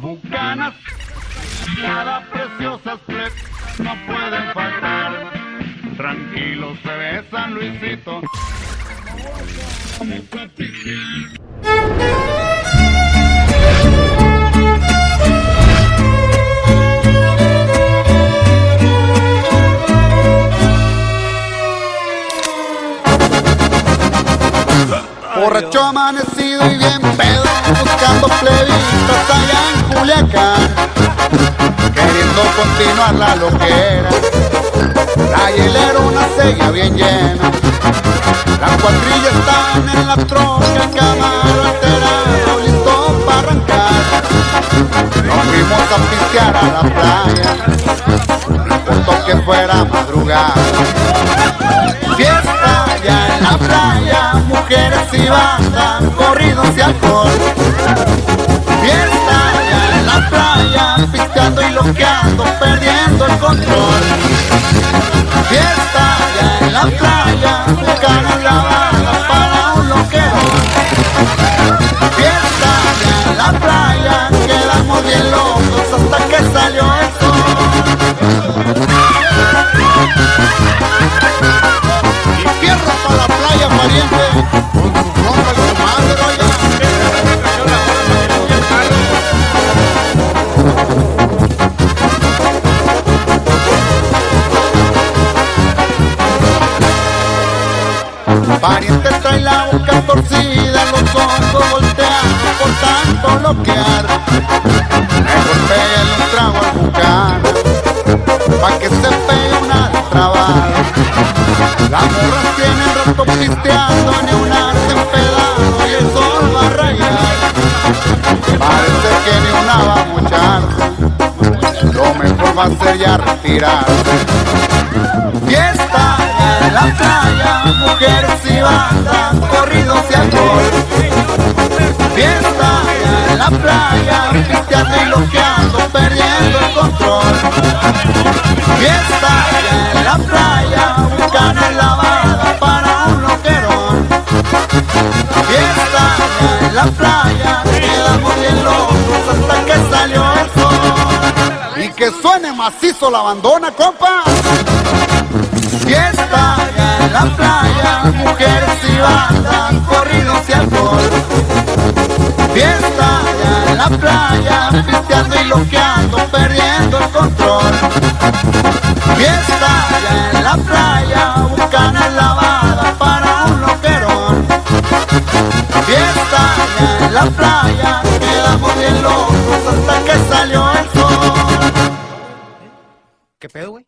bucanas, nada preciosas no pueden faltar. Tranquilo se ve San Luisito. Borracho amanecido y bien pedo, buscando plebitos allá en Culiacán, queriendo continuar la loquera. La hielera una seguía bien llena, las cuatrillas están en la troca, el camaro alterado, listo para arrancar. Nos fuimos a pistear a la playa, importó que fuera madrugada. Fiesta ya en la playa, y bandas, corridos y alcohol. Pariente trae la boca torcida, los ojos volteados por tanto loquear. Me golpea un trago al bucar, pa' que se pegue una trabada. Las morras tienen rato pisteando, ni un arte empedado y el sol va a rayar. Parece que ni una va a mocharse, lo mejor va a ser ya retirarse. Fiesta en la playa, pisteando y loqueando, perdiendo el control. Fiesta en la playa, buscando lavada para un loquerón. Fiesta en la playa, quedamos bien locos hasta que salió el sol. Y que suene macizo la bandona, compa. Fiesta ya en la playa, mujeres y bandas, pisteando y loqueando, perdiendo el control. Fiesta ya en la playa, buscando lavada para un loquerón. Fiesta ya en la playa, quedamos bien locos hasta que salió el sol. ¿Qué pedo, güey?